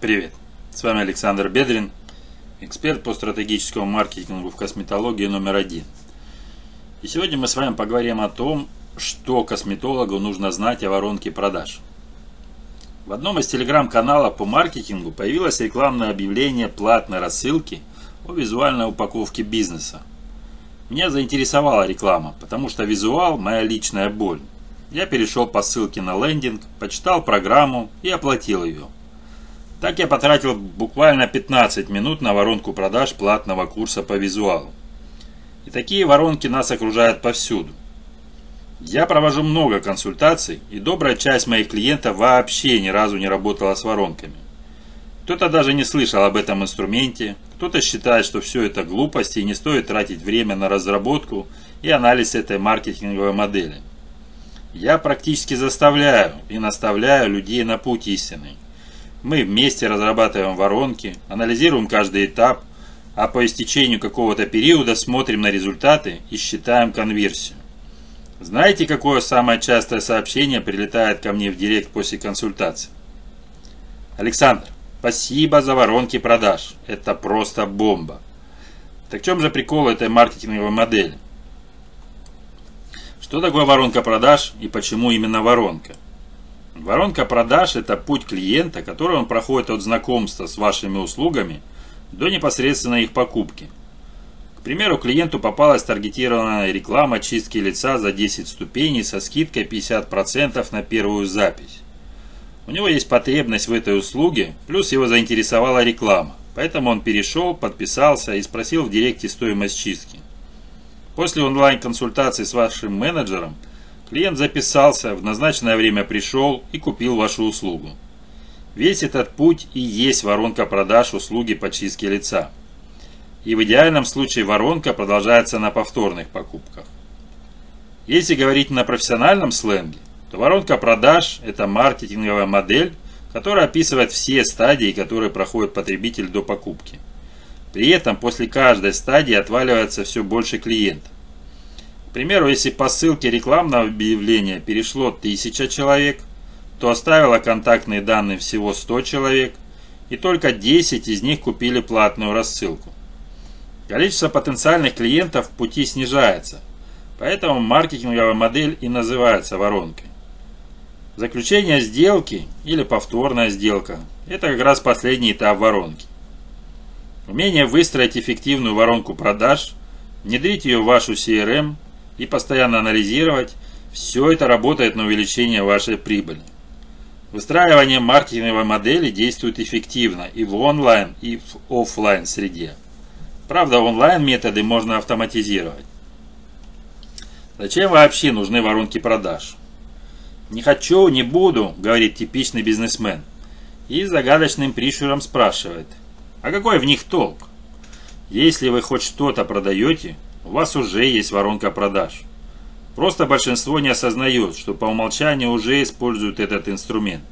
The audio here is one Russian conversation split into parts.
Привет, с вами Александр Бедрин, эксперт по стратегическому маркетингу в косметологии номер один. И сегодня мы с вами поговорим о том, что косметологу нужно знать о воронке продаж. В одном из телеграм-каналов по маркетингу появилось рекламное объявление платной рассылки о визуальной упаковке бизнеса. Меня заинтересовала реклама, потому что визуал – моя личная боль. Я перешел по ссылке на лендинг, почитал программу и оплатил ее – так я потратил буквально 15 минут на воронку продаж платного курса по визуалу. И такие воронки нас окружают повсюду. Я провожу много консультаций, и добрая часть моих клиентов вообще ни разу не работала с воронками. Кто-то даже не слышал об этом инструменте, кто-то считает, что все это глупости и не стоит тратить время на разработку и анализ этой маркетинговой модели. Я практически заставляю и наставляю людей на путь истинный. Мы вместе разрабатываем воронки, анализируем каждый этап, а по истечению какого-то периода смотрим на результаты и считаем конверсию. Знаете, какое самое частое сообщение прилетает ко мне в директ после консультации? Александр, спасибо за воронки продаж. Это просто бомба. Так в чем же прикол этой маркетинговой модели? Что такое воронка продаж и почему именно воронка? Воронка продаж – это путь клиента, который он проходит от знакомства с вашими услугами до непосредственно их покупки. К примеру, клиенту попалась таргетированная реклама чистки лица за 10 ступеней со скидкой 50% на первую запись. У него есть потребность в этой услуге, плюс его заинтересовала реклама, поэтому он перешел, подписался и спросил в директе стоимость чистки. После онлайн-консультации с вашим менеджером – Клиент записался, в назначенное время пришел и купил вашу услугу. Весь этот путь и есть воронка продаж услуги по чистке лица. И в идеальном случае воронка продолжается на повторных покупках. Если говорить на профессиональном сленге, то воронка продаж – это маркетинговая модель, которая описывает все стадии, которые проходит потребитель до покупки. При этом после каждой стадии отваливается все больше клиентов. Примеру, если по ссылке рекламного объявления перешло 1000 человек, то оставило контактные данные всего 100 человек, и только 10 из них купили платную рассылку. Количество потенциальных клиентов в пути снижается, поэтому маркетинговая модель и называется воронкой. Заключение сделки или повторная сделка – это как раз последний этап воронки. Умение выстроить эффективную воронку продаж, внедрить ее в вашу CRM и постоянно анализировать, все это работает на увеличение вашей прибыли. Выстраивание маркетинговой модели действует эффективно и в онлайн, и в офлайн среде. Правда, онлайн методы можно автоматизировать. Зачем вообще нужны воронки продаж? Не хочу, не буду, говорит типичный бизнесмен. И загадочным прищуром спрашивает, а какой в них толк? Если вы хоть что-то продаете, у вас уже есть воронка продаж. Просто большинство не осознает, что по умолчанию уже используют этот инструмент.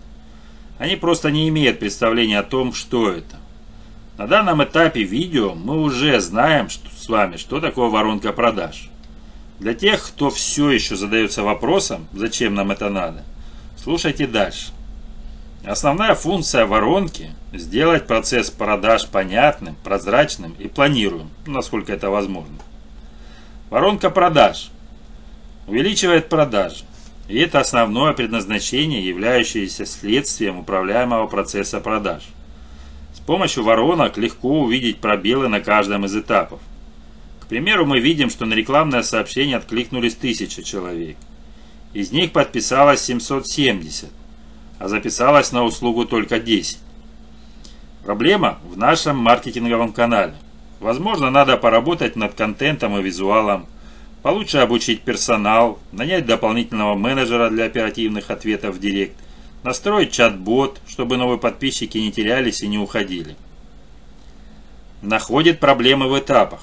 Они просто не имеют представления о том, что это. На данном этапе видео мы уже знаем что, с вами, что такое воронка продаж. Для тех, кто все еще задается вопросом, зачем нам это надо, слушайте дальше. Основная функция воронки – сделать процесс продаж понятным, прозрачным и планируемым, насколько это возможно. Воронка продаж увеличивает продажи. И это основное предназначение, являющееся следствием управляемого процесса продаж. С помощью воронок легко увидеть пробелы на каждом из этапов. К примеру, мы видим, что на рекламное сообщение откликнулись 1000 человек. Из них подписалось 770, а записалось на услугу только 10. Проблема в нашем маркетинговом канале. Возможно, надо поработать над контентом и визуалом, получше обучить персонал, нанять дополнительного менеджера для оперативных ответов в директ, настроить чат-бот, чтобы новые подписчики не терялись и не уходили. Находит проблемы в этапах.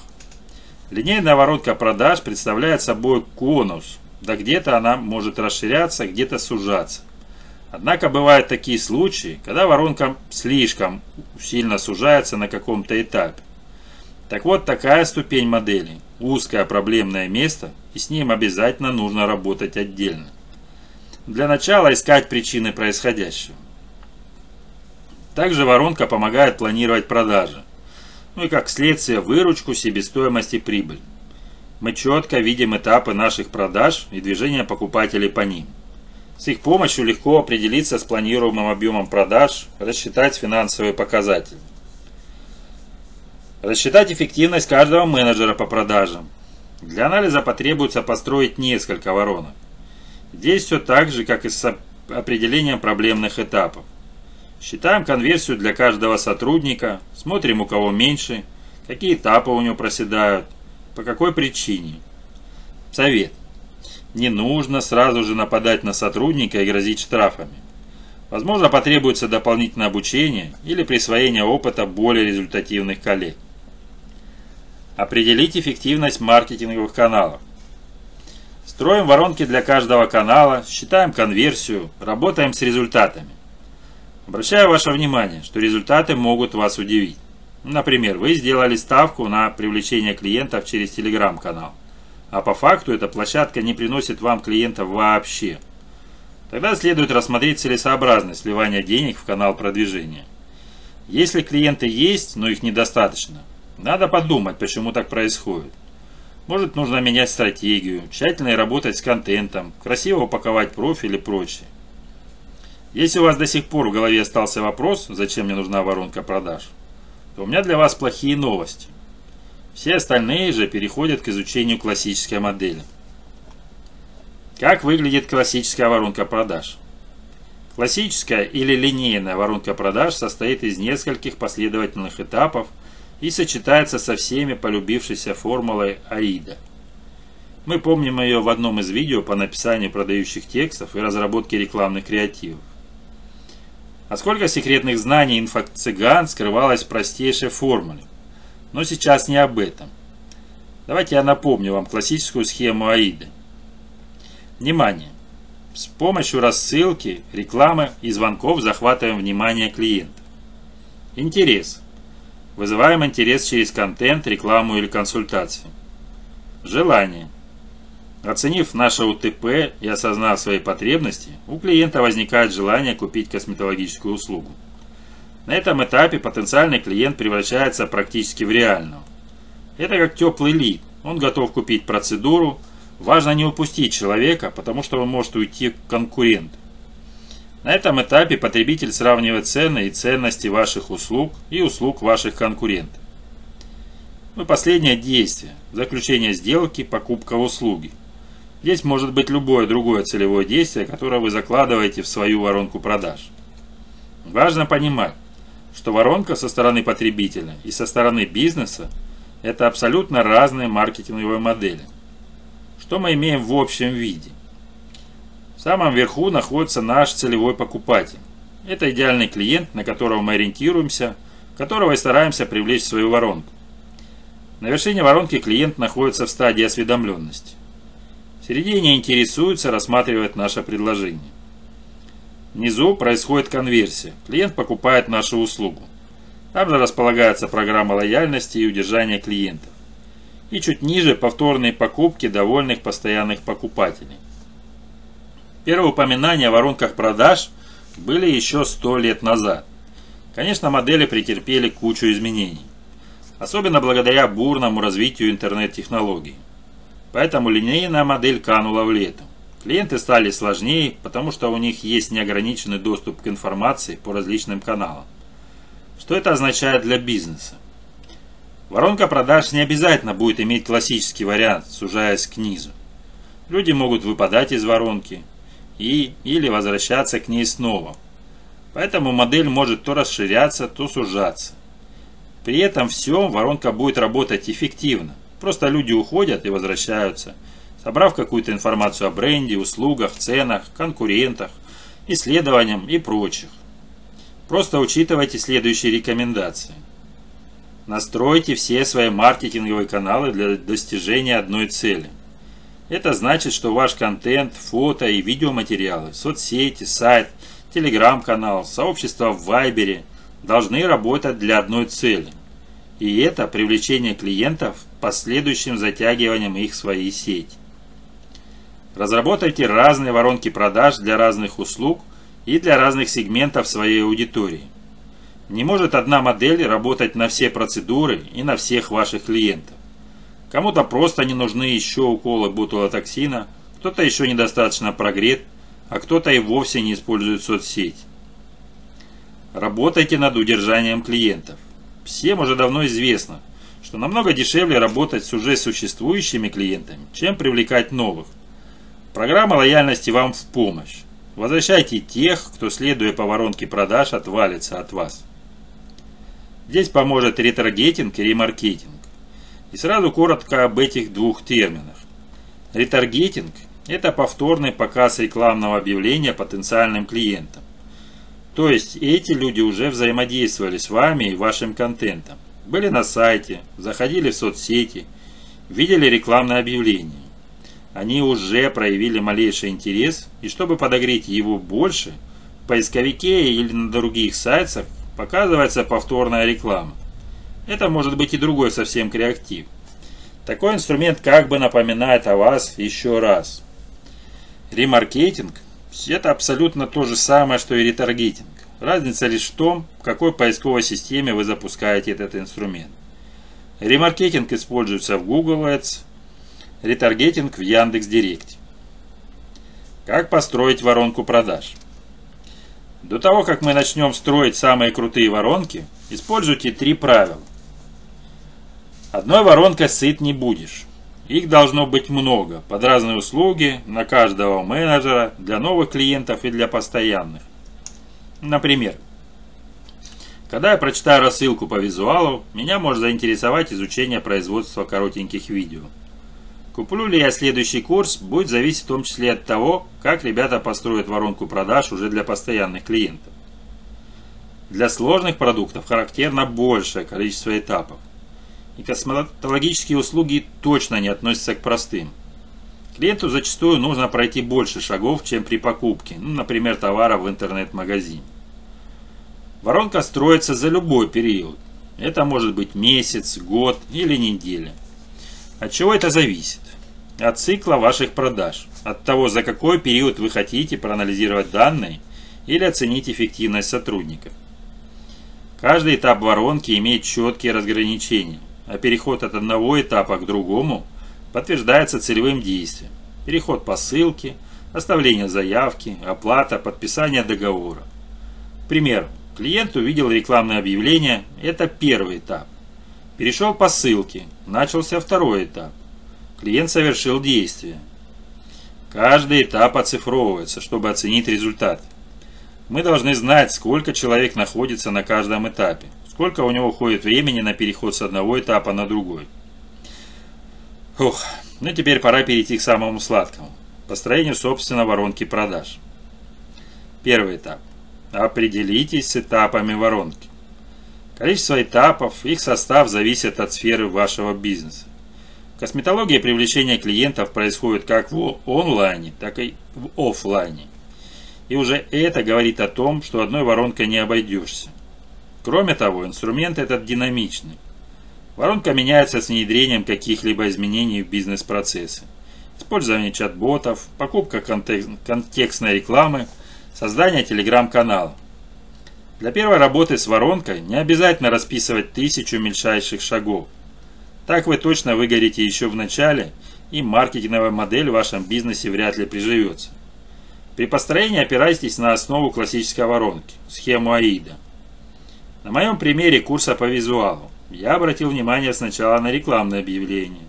Линейная воронка продаж представляет собой конус, да где-то она может расширяться, где-то сужаться. Однако бывают такие случаи, когда воронка слишком сильно сужается на каком-то этапе. Так вот, такая ступень модели – узкое проблемное место, и с ним обязательно нужно работать отдельно. Для начала искать причины происходящего. Также воронка помогает планировать продажи. Ну и как следствие выручку, себестоимость и прибыль. Мы четко видим этапы наших продаж и движения покупателей по ним. С их помощью легко определиться с планируемым объемом продаж, рассчитать финансовые показатели. Рассчитать эффективность каждого менеджера по продажам. Для анализа потребуется построить несколько воронок. Здесь все так же, как и с определением проблемных этапов. Считаем конверсию для каждого сотрудника, смотрим у кого меньше, какие этапы у него проседают, по какой причине. Совет. Не нужно сразу же нападать на сотрудника и грозить штрафами. Возможно, потребуется дополнительное обучение или присвоение опыта более результативных коллег. Определить эффективность маркетинговых каналов. Строим воронки для каждого канала, считаем конверсию, работаем с результатами. Обращаю ваше внимание, что результаты могут вас удивить. Например, вы сделали ставку на привлечение клиентов через телеграм-канал, а по факту эта площадка не приносит вам клиентов вообще. Тогда следует рассмотреть целесообразность сливания денег в канал продвижения. Если клиенты есть, но их недостаточно, надо подумать, почему так происходит. Может нужно менять стратегию, тщательно работать с контентом, красиво упаковать профиль и прочее. Если у вас до сих пор в голове остался вопрос, зачем мне нужна воронка продаж, то у меня для вас плохие новости. Все остальные же переходят к изучению классической модели. Как выглядит классическая воронка продаж? Классическая или линейная воронка продаж состоит из нескольких последовательных этапов и сочетается со всеми полюбившейся формулой АИДа. Мы помним ее в одном из видео по написанию продающих текстов и разработке рекламных креативов. А сколько секретных знаний инфо-цыган скрывалось в простейшей формуле. Но сейчас не об этом. Давайте я напомню вам классическую схему АИДы. Внимание! С помощью рассылки, рекламы и звонков захватываем внимание клиента. Интерес. Вызываем интерес через контент, рекламу или консультацию. Желание. Оценив наше УТП и осознав свои потребности, у клиента возникает желание купить косметологическую услугу. На этом этапе потенциальный клиент превращается практически в реального. Это как теплый лид. Он готов купить процедуру. Важно не упустить человека, потому что он может уйти к конкуренту. На этом этапе потребитель сравнивает цены и ценности ваших услуг и услуг ваших конкурентов. Ну и последнее действие. Заключение сделки, покупка услуги. Здесь может быть любое другое целевое действие, которое вы закладываете в свою воронку продаж. Важно понимать, что воронка со стороны потребителя и со стороны бизнеса – это абсолютно разные маркетинговые модели. Что мы имеем в общем виде? Самом верху находится наш целевой покупатель. Это идеальный клиент, на которого мы ориентируемся, которого и стараемся привлечь в свою воронку. На вершине воронки клиент находится в стадии осведомленности. В середине интересуется, рассматривает наше предложение. Внизу происходит конверсия. Клиент покупает нашу услугу. Там же располагается программа лояльности и удержания клиентов. И чуть ниже повторные покупки довольных постоянных покупателей. Первые упоминания о воронках продаж были еще 100 лет назад. Конечно, модели претерпели кучу изменений. Особенно благодаря бурному развитию интернет-технологий. Поэтому линейная модель канула в лету. Клиенты стали сложнее, потому что у них есть неограниченный доступ к информации по различным каналам. Что это означает для бизнеса? Воронка продаж не обязательно будет иметь классический вариант, сужаясь к низу. Люди могут выпадать из воронки и или возвращаться к ней снова. Поэтому модель может то расширяться, то сужаться. При этом все воронка будет работать эффективно. Просто люди уходят и возвращаются, собрав какую-то информацию о бренде, услугах, ценах, конкурентах, исследованиям и прочих. Просто учитывайте следующие рекомендации. Настройте все свои маркетинговые каналы для достижения одной цели. Это значит, что ваш контент, фото и видеоматериалы, соцсети, сайт, телеграм-канал, сообщество в Вайбере должны работать для одной цели – и это привлечение клиентов последующим затягиванием их в свои сети. Разработайте разные воронки продаж для разных услуг и для разных сегментов своей аудитории. Не может одна модель работать на все процедуры и на всех ваших клиентов. Кому-то просто не нужны еще уколы бутулотоксина, кто-то еще недостаточно прогрет, а кто-то и вовсе не использует соцсеть. Работайте над удержанием клиентов. Всем уже давно известно, что намного дешевле работать с уже существующими клиентами, чем привлекать новых. Программа лояльности вам в помощь. Возвращайте тех, кто, следуя по воронке продаж, отвалится от вас. Здесь поможет ретаргетинг и ремаркетинг. И сразу коротко об этих двух терминах. Ретаргетинг – это повторный показ рекламного объявления потенциальным клиентам. То есть эти люди уже взаимодействовали с вами и вашим контентом. Были на сайте, заходили в соцсети, видели рекламное объявление. Они уже проявили малейший интерес, и чтобы подогреть его больше, в поисковике или на других сайтах показывается повторная реклама. Это может быть и другой совсем креатив. Такой инструмент как бы напоминает о вас еще раз. Ремаркетинг – это абсолютно то же самое, что и ретаргетинг. Разница лишь в том, в какой поисковой системе вы запускаете этот инструмент. Ремаркетинг используется в Google Ads, ретаргетинг в Яндекс.Директе. Как построить воронку продаж? До того, как мы начнем строить самые крутые воронки, используйте три правила. Одной воронкой сыт не будешь. Их должно быть много, под разные услуги, на каждого менеджера, для новых клиентов и для постоянных. Например, когда я прочитаю рассылку по визуалу, меня может заинтересовать изучение производства коротеньких видео. Куплю ли я следующий курс, будет зависеть в том числе от того, как ребята построят воронку продаж уже для постоянных клиентов. Для сложных продуктов характерно большее количество этапов. И косметологические услуги точно не относятся к простым. Клиенту зачастую нужно пройти больше шагов, чем при покупке, ну, например, товара в интернет-магазине. Воронка строится за любой период. Это может быть месяц, год или неделя. От чего это зависит? От цикла ваших продаж, от того, за какой период вы хотите проанализировать данные или оценить эффективность сотрудников. Каждый этап воронки имеет четкие разграничения, а переход от одного этапа к другому подтверждается целевым действием. Переход по ссылке, оставление заявки, оплата, подписание договора. К примеру, Клиент увидел рекламное объявление, это первый этап. Перешел по ссылке, начался второй этап. Клиент совершил действие. Каждый этап оцифровывается, чтобы оценить результат. Мы должны знать, сколько человек находится на каждом этапе, сколько у него уходит времени на переход с одного этапа на другой. Ух, ну теперь пора перейти к самому сладкому. Построению собственной воронки продаж. Первый этап. Определитесь с этапами воронки. Количество этапов, их состав зависит от сферы вашего бизнеса. Косметология привлечения клиентов происходит как в онлайне, так и в офлайне. И уже это говорит о том, что одной воронкой не обойдешься. Кроме того, инструмент этот динамичный. Воронка меняется с внедрением каких-либо изменений в бизнес-процессы. Использование чат-ботов, покупка контекстной рекламы – Создание телеграм-канала. Для первой работы с воронкой не обязательно расписывать тысячу мельчайших шагов. Так вы точно выгорите еще в начале, и маркетинговая модель в вашем бизнесе вряд ли приживется. При построении опирайтесь на основу классической воронки, схему АИДа. На моем примере курса по визуалу я обратил внимание сначала на рекламное объявление,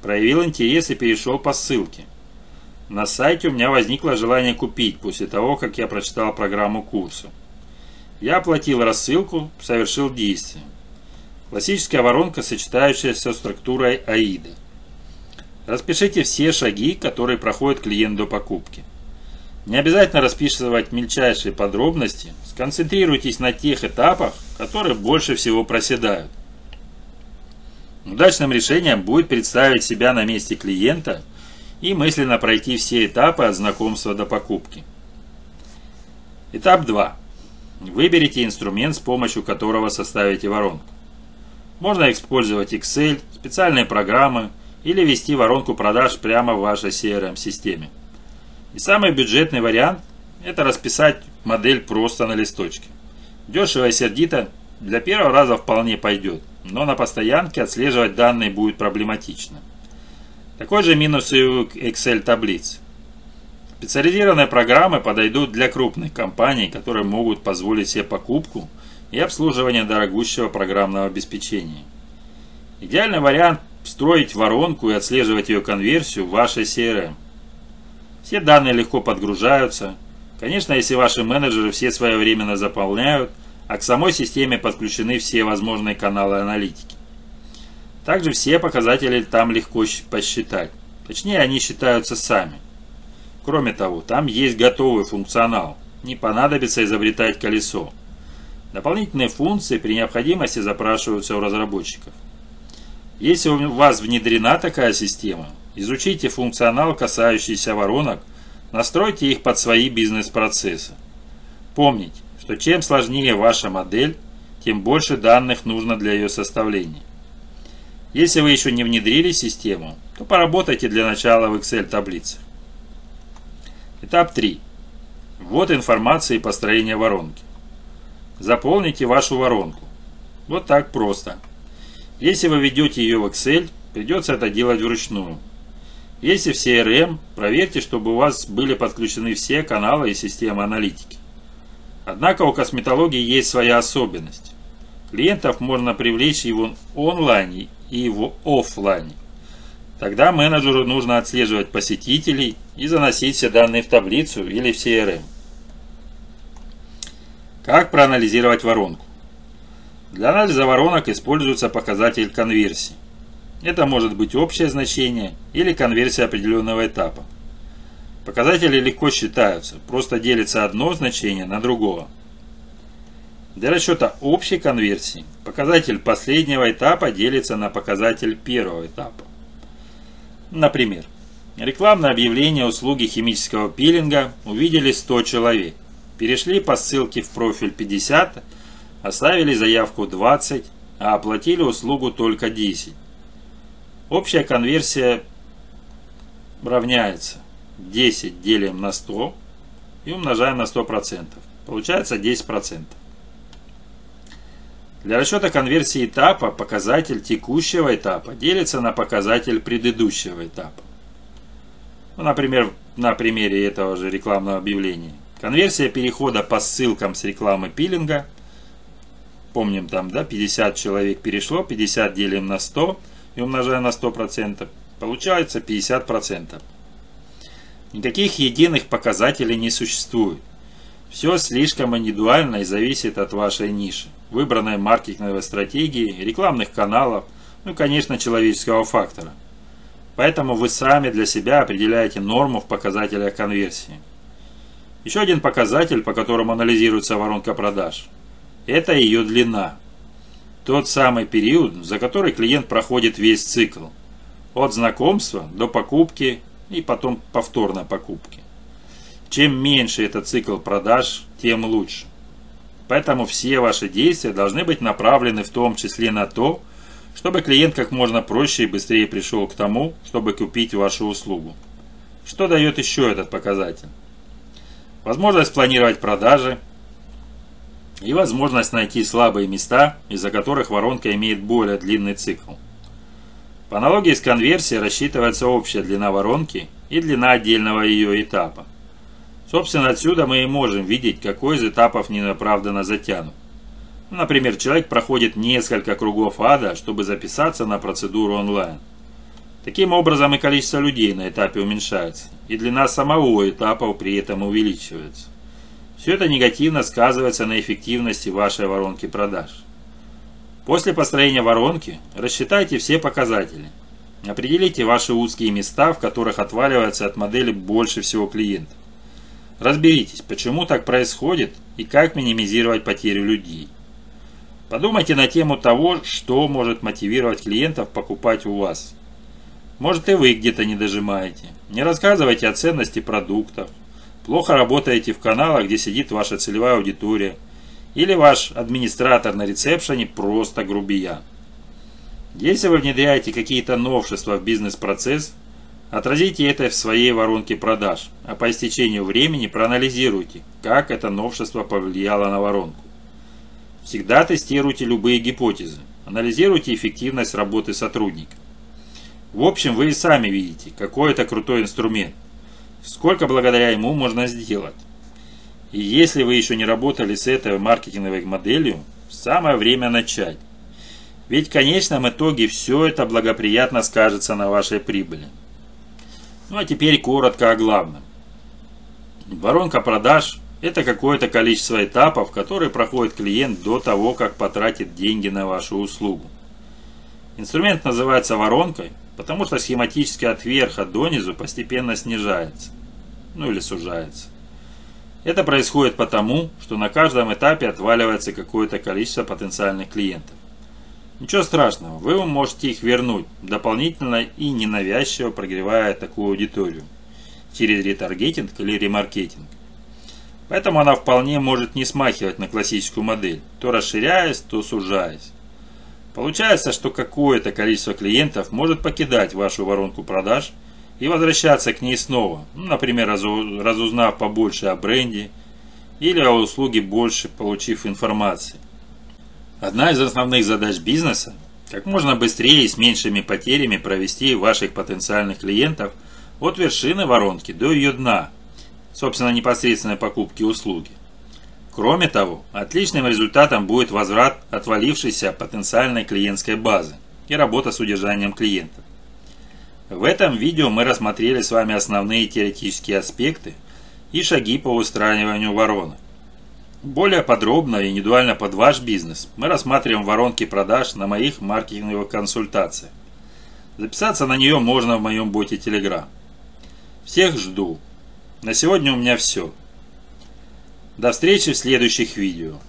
проявил интерес и перешел по ссылке. На сайте у меня возникло желание купить после того, как я прочитал программу курса. Я оплатил рассылку, совершил действие. Классическая воронка, сочетающаяся с структурой АИДа. Распишите все шаги, которые проходит клиент до покупки. Не обязательно расписывать мельчайшие подробности, сконцентрируйтесь на тех этапах, которые больше всего проседают. Удачным решением будет представить себя на месте клиента – и мысленно пройти все этапы от знакомства до покупки. Этап 2. Выберите инструмент, с помощью которого составите воронку. Можно использовать Excel, специальные программы или вести воронку продаж прямо в вашей CRM-системе. И самый бюджетный вариант – это расписать модель просто на листочке. Дешево и сердито для первого раза вполне пойдет, но на постоянке отслеживать данные будет проблематично. Такой же минус и у Excel таблиц. Специализированные программы подойдут для крупных компаний, которые могут позволить себе покупку и обслуживание дорогущего программного обеспечения. Идеальный вариант – встроить воронку и отслеживать ее конверсию в вашей CRM. Все данные легко подгружаются. Конечно, если ваши менеджеры все своевременно заполняют, а к самой системе подключены все возможные каналы аналитики. Также все показатели там легко посчитать. Точнее, они считаются сами. Кроме того, там есть готовый функционал. Не понадобится изобретать колесо. Дополнительные функции при необходимости запрашиваются у разработчиков. Если у вас внедрена такая система, изучите функционал, касающийся воронок, настройте их под свои бизнес-процессы. Помните, что чем сложнее ваша модель, тем больше данных нужно для ее составления. Если вы еще не внедрили систему, то поработайте для начала в Excel таблицах. Этап 3. Вот информация и построение воронки. Заполните вашу воронку. Вот так просто. Если вы ведете ее в Excel, придется это делать вручную. Если в CRM, проверьте, чтобы у вас были подключены все каналы и системы аналитики. Однако у косметологии есть своя особенность. Клиентов можно привлечь и в онлайне, и в офлайне. Тогда менеджеру нужно отслеживать посетителей и заносить все данные в таблицу или в CRM. Как проанализировать воронку? Для анализа воронок используется показатель конверсии. Это может быть общее значение или конверсия определенного этапа. Показатели легко считаются, просто делится одно значение на другого. Для расчета общей конверсии показатель последнего этапа делится на показатель первого этапа. Например, рекламное объявление услуги химического пилинга увидели 100 человек. Перешли по ссылке в профиль 50, оставили заявку 20, а оплатили услугу только 10. Общая конверсия равняется 10 делим на 100 и умножаем на 100%. Получается 10%. Для расчета конверсии этапа показатель текущего этапа делится на показатель предыдущего этапа. Ну, например, на примере этого же рекламного объявления. Конверсия перехода по ссылкам с рекламы пилинга. Помним там, да, 50 человек перешло, 50 делим на 100 и умножаем на 100%. Получается 50%. Никаких единых показателей не существует. Все слишком индивидуально и зависит от вашей ниши, выбранной маркетинговой стратегии, рекламных каналов, ну и, конечно, человеческого фактора. Поэтому вы сами для себя определяете норму в показателях конверсии. Еще один показатель, по которому анализируется воронка продаж, это ее длина. Тот самый период, за который клиент проходит весь цикл. От знакомства до покупки и потом повторной покупки. Чем меньше этот цикл продаж, тем лучше. Поэтому все ваши действия должны быть направлены в том числе на то, чтобы клиент как можно проще и быстрее пришел к тому, чтобы купить вашу услугу. Что дает еще этот показатель? Возможность планировать продажи и возможность найти слабые места, из-за которых воронка имеет более длинный цикл. По аналогии с конверсией рассчитывается общая длина воронки и длина отдельного ее этапа. Собственно, отсюда мы и можем видеть, какой из этапов неоправданно затянут. Например, человек проходит несколько кругов ада, чтобы записаться на процедуру онлайн. Таким образом и количество людей на этапе уменьшается, и длина самого этапа при этом увеличивается. Все это негативно сказывается на эффективности вашей воронки продаж. После построения воронки рассчитайте все показатели. Определите ваши узкие места, в которых отваливается от модели больше всего клиентов. Разберитесь, почему так происходит и как минимизировать потерю людей. Подумайте на тему того, что может мотивировать клиентов покупать у вас. Может и вы где-то не дожимаете. Не рассказывайте о ценности продуктов. Плохо работаете в каналах, где сидит ваша целевая аудитория. Или ваш администратор на ресепшене просто грубиян. Если вы внедряете какие-то новшества в бизнес-процесс, Отразите это в своей воронке продаж, а по истечению времени проанализируйте, как это новшество повлияло на воронку. Всегда тестируйте любые гипотезы, анализируйте эффективность работы сотрудника. В общем, вы и сами видите, какой это крутой инструмент, сколько благодаря ему можно сделать. И если вы еще не работали с этой маркетинговой моделью, самое время начать. Ведь в конечном итоге все это благоприятно скажется на вашей прибыли. Ну а теперь коротко о главном. Воронка продаж – это какое-то количество этапов, которые проходит клиент до того, как потратит деньги на вашу услугу. Инструмент называется воронкой, потому что схематически от верха до низу постепенно снижается, ну или сужается. Это происходит потому, что на каждом этапе отваливается какое-то количество потенциальных клиентов. Ничего страшного, вы можете их вернуть, дополнительно и ненавязчиво прогревая такую аудиторию через ретаргетинг или ремаркетинг. Поэтому она вполне может не смахивать на классическую модель, то расширяясь, то сужаясь. Получается, что какое-то количество клиентов может покидать вашу воронку продаж и возвращаться к ней снова, ну, например, разузнав побольше о бренде или о услуге больше, получив информации. Одна из основных задач бизнеса – как можно быстрее и с меньшими потерями провести ваших потенциальных клиентов от вершины воронки до ее дна, собственно непосредственной покупки услуги. Кроме того, отличным результатом будет возврат отвалившейся потенциальной клиентской базы и работа с удержанием клиентов. В этом видео мы рассмотрели с вами основные теоретические аспекты и шаги по устраниванию воронок. Более подробно и индивидуально под ваш бизнес мы рассматриваем воронки продаж на моих маркетинговых консультациях. Записаться на нее можно в моем боте Telegram. Всех жду. На сегодня у меня все. До встречи в следующих видео.